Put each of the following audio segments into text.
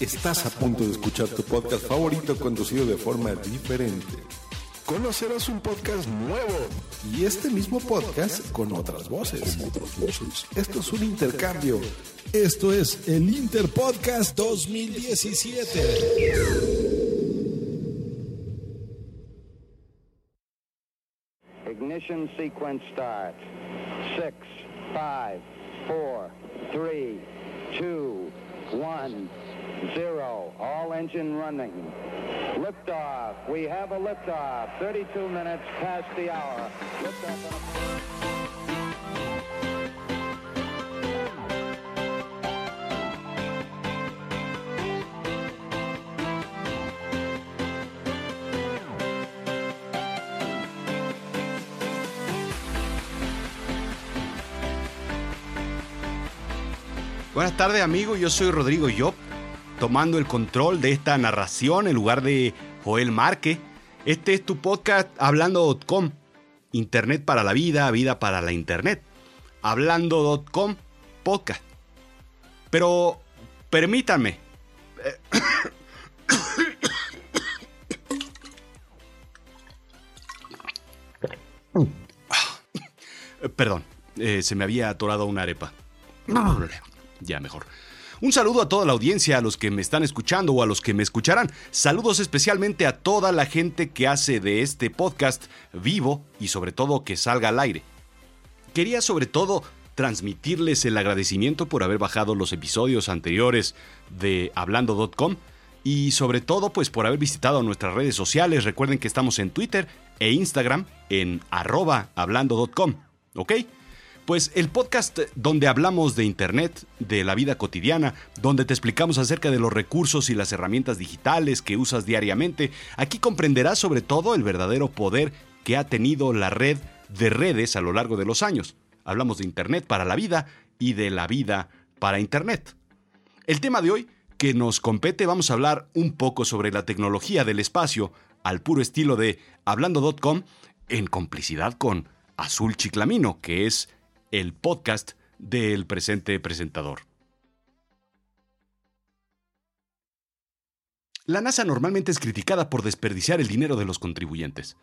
Estás a punto de escuchar tu podcast favorito conducido de forma diferente. Conocerás un podcast nuevo y este mismo podcast con otras voces. Esto es un intercambio. Esto es el Interpodcast 2017. Ignition sequence start. Six, five, four, three, two, one, zero. All engine running. Liftoff. We have a liftoff. 32 minutes past the hour. Buenas tardes amigos, yo soy Rodrigo Job, tomando el control de esta narración en lugar de Joel Marque. Este es tu podcast hablando.com, Internet para la vida, vida para la Internet. Hablando.com, podcast. Pero permítanme. Perdón, eh, se me había atorado una arepa. Ya mejor. Un saludo a toda la audiencia, a los que me están escuchando o a los que me escucharán. Saludos especialmente a toda la gente que hace de este podcast vivo y sobre todo que salga al aire. Quería sobre todo transmitirles el agradecimiento por haber bajado los episodios anteriores de hablando.com y sobre todo pues por haber visitado nuestras redes sociales. Recuerden que estamos en Twitter e Instagram en arroba hablando.com, ¿ok? Pues el podcast donde hablamos de Internet, de la vida cotidiana, donde te explicamos acerca de los recursos y las herramientas digitales que usas diariamente, aquí comprenderás sobre todo el verdadero poder que ha tenido la red de redes a lo largo de los años. Hablamos de Internet para la vida y de la vida para Internet. El tema de hoy que nos compete vamos a hablar un poco sobre la tecnología del espacio al puro estilo de hablando.com en complicidad con Azul Chiclamino, que es el podcast del presente presentador. La NASA normalmente es criticada por desperdiciar el dinero de los contribuyentes.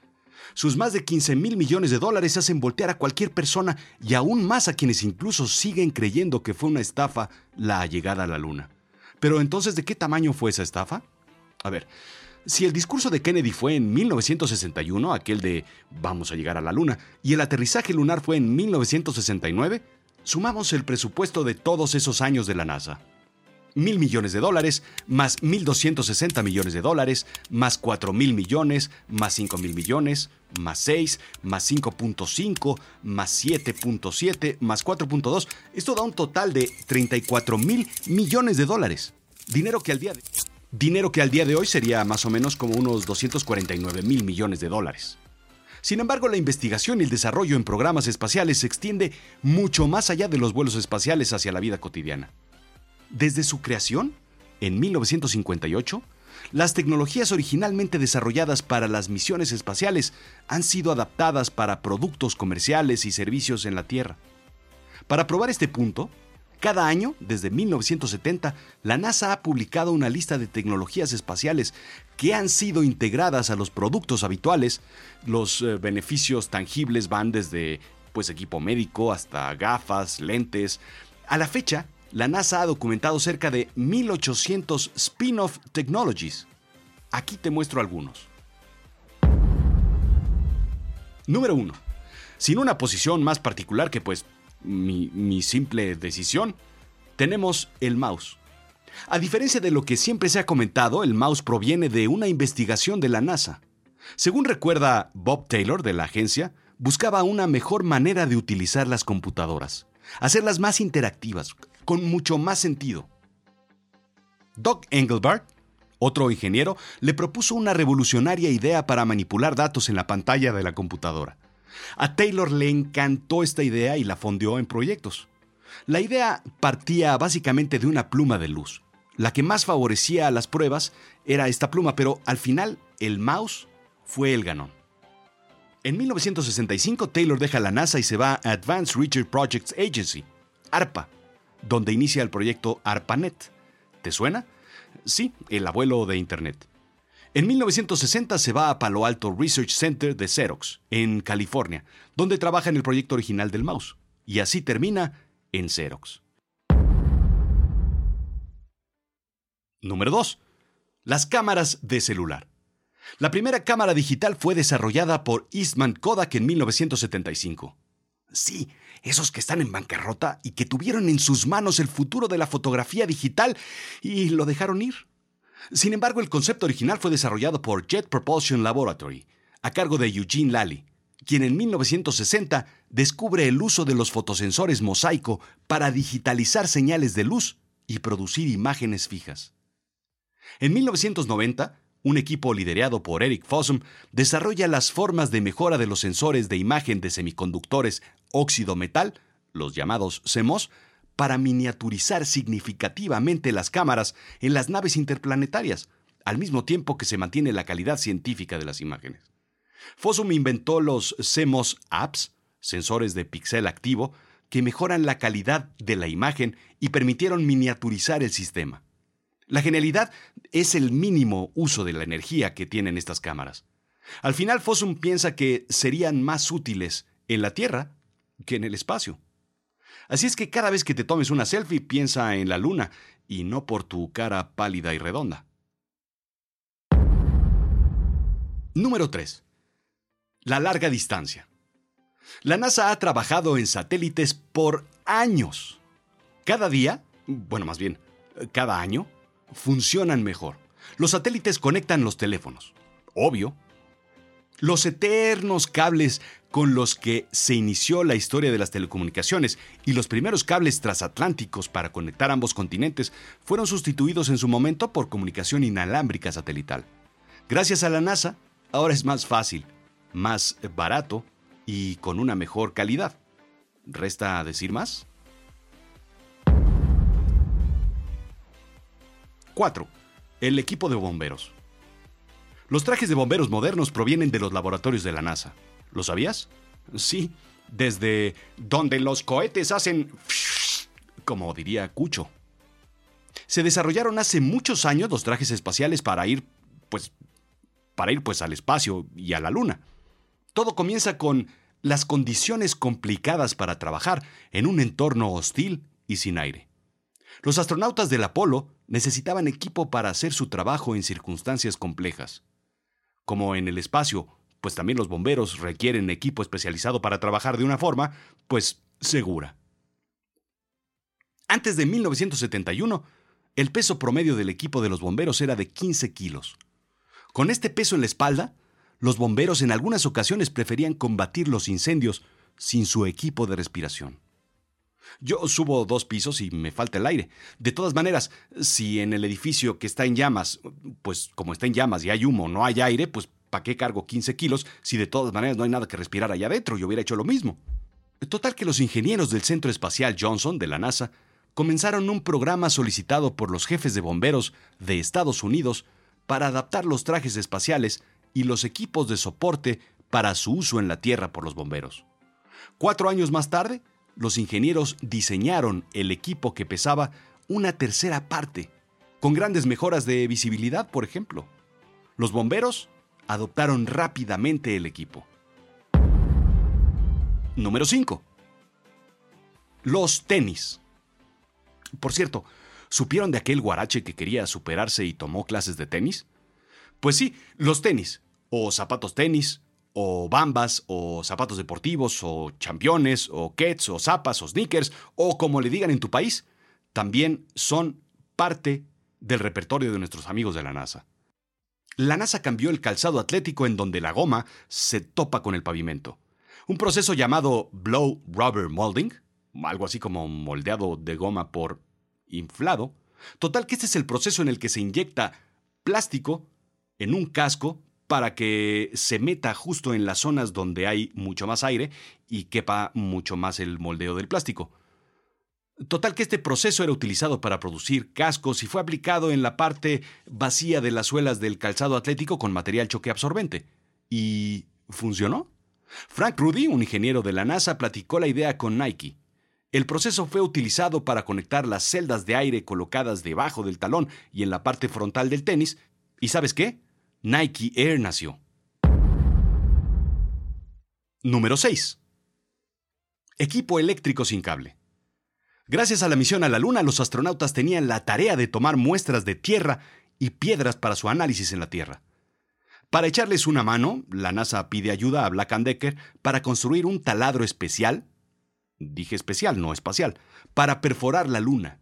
Sus más de 15 mil millones de dólares hacen voltear a cualquier persona y aún más a quienes incluso siguen creyendo que fue una estafa la llegada a la Luna. Pero entonces, ¿de qué tamaño fue esa estafa? A ver, si el discurso de Kennedy fue en 1961, aquel de vamos a llegar a la Luna, y el aterrizaje lunar fue en 1969, sumamos el presupuesto de todos esos años de la NASA. Mil millones de dólares, más 1.260 millones de dólares, más 4 mil millones, más 5 mil millones, más 6, más 5.5, más 7.7, más 4.2. Esto da un total de 34 mil millones de dólares. Dinero que al día de... Dinero que al día de hoy sería más o menos como unos 249 mil millones de dólares. Sin embargo, la investigación y el desarrollo en programas espaciales se extiende mucho más allá de los vuelos espaciales hacia la vida cotidiana. Desde su creación, en 1958, las tecnologías originalmente desarrolladas para las misiones espaciales han sido adaptadas para productos comerciales y servicios en la Tierra. Para probar este punto, cada año, desde 1970, la NASA ha publicado una lista de tecnologías espaciales que han sido integradas a los productos habituales. Los eh, beneficios tangibles van desde pues, equipo médico hasta gafas, lentes. A la fecha, la NASA ha documentado cerca de 1800 spin-off technologies. Aquí te muestro algunos. Número 1. Sin una posición más particular que pues mi, simple decisión, tenemos el mouse. A diferencia de lo que siempre se ha comentado, el mouse proviene de una investigación de la NASA. Según recuerda Bob Taylor de la agencia, buscaba una mejor manera de utilizar las computadoras, hacerlas más interactivas, con mucho más sentido. Doc Engelbart, otro ingeniero, le propuso una revolucionaria idea para manipular datos en la pantalla de la computadora. A Taylor le encantó esta idea y la fondeó en proyectos. La idea partía básicamente de una pluma de luz. La que más favorecía a las pruebas era esta pluma, pero al final el mouse fue el ganón. En 1965 Taylor deja la NASA y se va a Advanced Research Projects Agency, ARPA, donde inicia el proyecto ARPANET. ¿Te suena? Sí, el abuelo de Internet. En 1960 se va a Palo Alto Research Center de Xerox, en California, donde trabaja en el proyecto original del mouse. Y así termina en Xerox. Número 2. Las cámaras de celular. La primera cámara digital fue desarrollada por Eastman Kodak en 1975. Sí, esos que están en bancarrota y que tuvieron en sus manos el futuro de la fotografía digital y lo dejaron ir. Sin embargo, el concepto original fue desarrollado por Jet Propulsion Laboratory, a cargo de Eugene Lally, quien en 1960 descubre el uso de los fotosensores mosaico para digitalizar señales de luz y producir imágenes fijas. En 1990, un equipo liderado por Eric Fossum desarrolla las formas de mejora de los sensores de imagen de semiconductores óxido-metal, los llamados CMOS, para miniaturizar significativamente las cámaras en las naves interplanetarias, al mismo tiempo que se mantiene la calidad científica de las imágenes. Fossum inventó los CMOS apps, sensores de pixel activo, que mejoran la calidad de la imagen y permitieron miniaturizar el sistema. La genialidad es el mínimo uso de la energía que tienen estas cámaras. Al final, Fossum piensa que serían más útiles en la Tierra que en el espacio. Así es que cada vez que te tomes una selfie, piensa en la luna y no por tu cara pálida y redonda. Número 3. La larga distancia. La NASA ha trabajado en satélites por años. Cada día, bueno, más bien, cada año, funcionan mejor. Los satélites conectan los teléfonos. Obvio. Los eternos cables con los que se inició la historia de las telecomunicaciones y los primeros cables transatlánticos para conectar ambos continentes fueron sustituidos en su momento por comunicación inalámbrica satelital. Gracias a la NASA, ahora es más fácil, más barato y con una mejor calidad. ¿Resta decir más? 4. El equipo de bomberos. Los trajes de bomberos modernos provienen de los laboratorios de la NASA. ¿Lo sabías? Sí, desde donde los cohetes hacen... como diría Cucho. Se desarrollaron hace muchos años los trajes espaciales para ir, pues, para ir pues al espacio y a la luna. Todo comienza con las condiciones complicadas para trabajar en un entorno hostil y sin aire. Los astronautas del Apolo necesitaban equipo para hacer su trabajo en circunstancias complejas. Como en el espacio, pues también los bomberos requieren equipo especializado para trabajar de una forma, pues, segura. Antes de 1971, el peso promedio del equipo de los bomberos era de 15 kilos. Con este peso en la espalda, los bomberos en algunas ocasiones preferían combatir los incendios sin su equipo de respiración. Yo subo dos pisos y me falta el aire. De todas maneras, si en el edificio que está en llamas, pues como está en llamas y hay humo, no hay aire, pues ¿para qué cargo 15 kilos si de todas maneras no hay nada que respirar allá adentro? Yo hubiera hecho lo mismo. Total que los ingenieros del Centro Espacial Johnson de la NASA comenzaron un programa solicitado por los jefes de bomberos de Estados Unidos para adaptar los trajes espaciales y los equipos de soporte para su uso en la Tierra por los bomberos. Cuatro años más tarde, los ingenieros diseñaron el equipo que pesaba una tercera parte, con grandes mejoras de visibilidad, por ejemplo. Los bomberos adoptaron rápidamente el equipo. Número 5. Los tenis. Por cierto, ¿supieron de aquel guarache que quería superarse y tomó clases de tenis? Pues sí, los tenis, o zapatos tenis, o bambas, o zapatos deportivos, o championes, o kets, o zapas, o sneakers, o como le digan en tu país, también son parte del repertorio de nuestros amigos de la NASA. La NASA cambió el calzado atlético en donde la goma se topa con el pavimento. Un proceso llamado blow rubber molding, algo así como moldeado de goma por inflado. Total que este es el proceso en el que se inyecta plástico en un casco para que se meta justo en las zonas donde hay mucho más aire y quepa mucho más el moldeo del plástico. Total que este proceso era utilizado para producir cascos y fue aplicado en la parte vacía de las suelas del calzado atlético con material choque absorbente. ¿Y funcionó? Frank Rudy, un ingeniero de la NASA, platicó la idea con Nike. El proceso fue utilizado para conectar las celdas de aire colocadas debajo del talón y en la parte frontal del tenis. ¿Y sabes qué? Nike Air nació. Número 6. Equipo eléctrico sin cable. Gracias a la misión a la Luna, los astronautas tenían la tarea de tomar muestras de tierra y piedras para su análisis en la Tierra. Para echarles una mano, la NASA pide ayuda a Black Decker para construir un taladro especial dije especial, no espacial, para perforar la luna.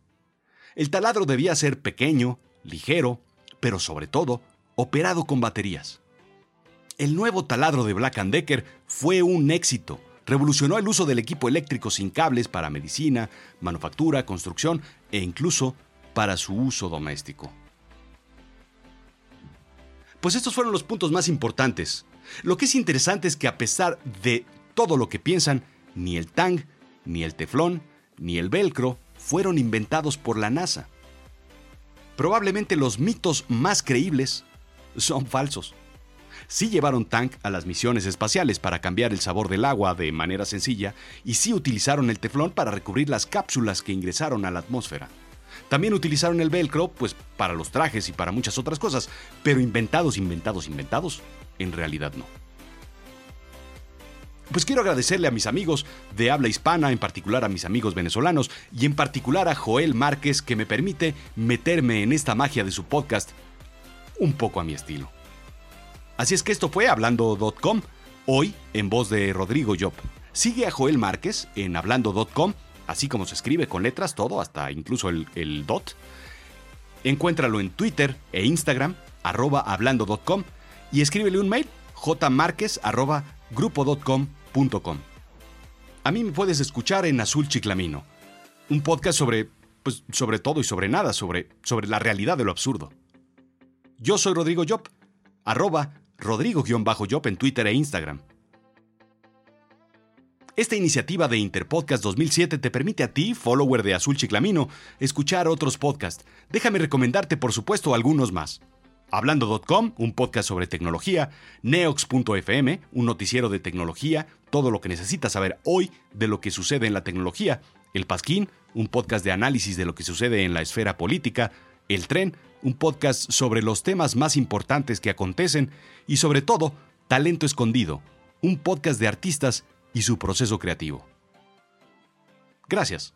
El taladro debía ser pequeño, ligero, pero sobre todo, operado con baterías. El nuevo taladro de Black Decker fue un éxito. Revolucionó el uso del equipo eléctrico sin cables para medicina, manufactura, construcción e incluso para su uso doméstico. Pues estos fueron los puntos más importantes. Lo que es interesante es que a pesar de todo lo que piensan, ni el Tang ni el teflón, ni el velcro fueron inventados por la NASA. Probablemente los mitos más creíbles son falsos. Sí llevaron Tank a las misiones espaciales para cambiar el sabor del agua de manera sencilla y sí utilizaron el teflón para recubrir las cápsulas que ingresaron a la atmósfera. También utilizaron el velcro pues para los trajes y para muchas otras cosas, pero inventados, inventados, inventados, en realidad no. Pues quiero agradecerle a mis amigos de habla hispana, en particular a mis amigos venezolanos y en particular a Joel Márquez que me permite meterme en esta magia de su podcast un poco a mi estilo. Así es que esto fue hablando.com, hoy en voz de Rodrigo Job. Sigue a Joel Márquez en hablando.com, así como se escribe con letras, todo, hasta incluso el, dot. Encuéntralo en Twitter e Instagram, arroba hablando.com, y escríbele un mail, jmarquez. A mí me puedes escuchar en Azul Chiclamino, un podcast sobre, pues, sobre todo y sobre nada, sobre, sobre la realidad de lo absurdo. Yo soy Rodrigo Job, arroba Rodrigo-Job en Twitter e Instagram. Esta iniciativa de Interpodcast 2007 te permite a ti, follower de Azul Chiclamino, escuchar otros podcasts. Déjame recomendarte, por supuesto, algunos más. Hablando.com, un podcast sobre tecnología, Neox.fm, un noticiero de tecnología, todo lo que necesitas saber hoy de lo que sucede en la tecnología, El Pasquín, un podcast de análisis de lo que sucede en la esfera política, El Tren, un podcast sobre los temas más importantes que acontecen y sobre todo, Talento Escondido, un podcast de artistas y su proceso creativo. Gracias.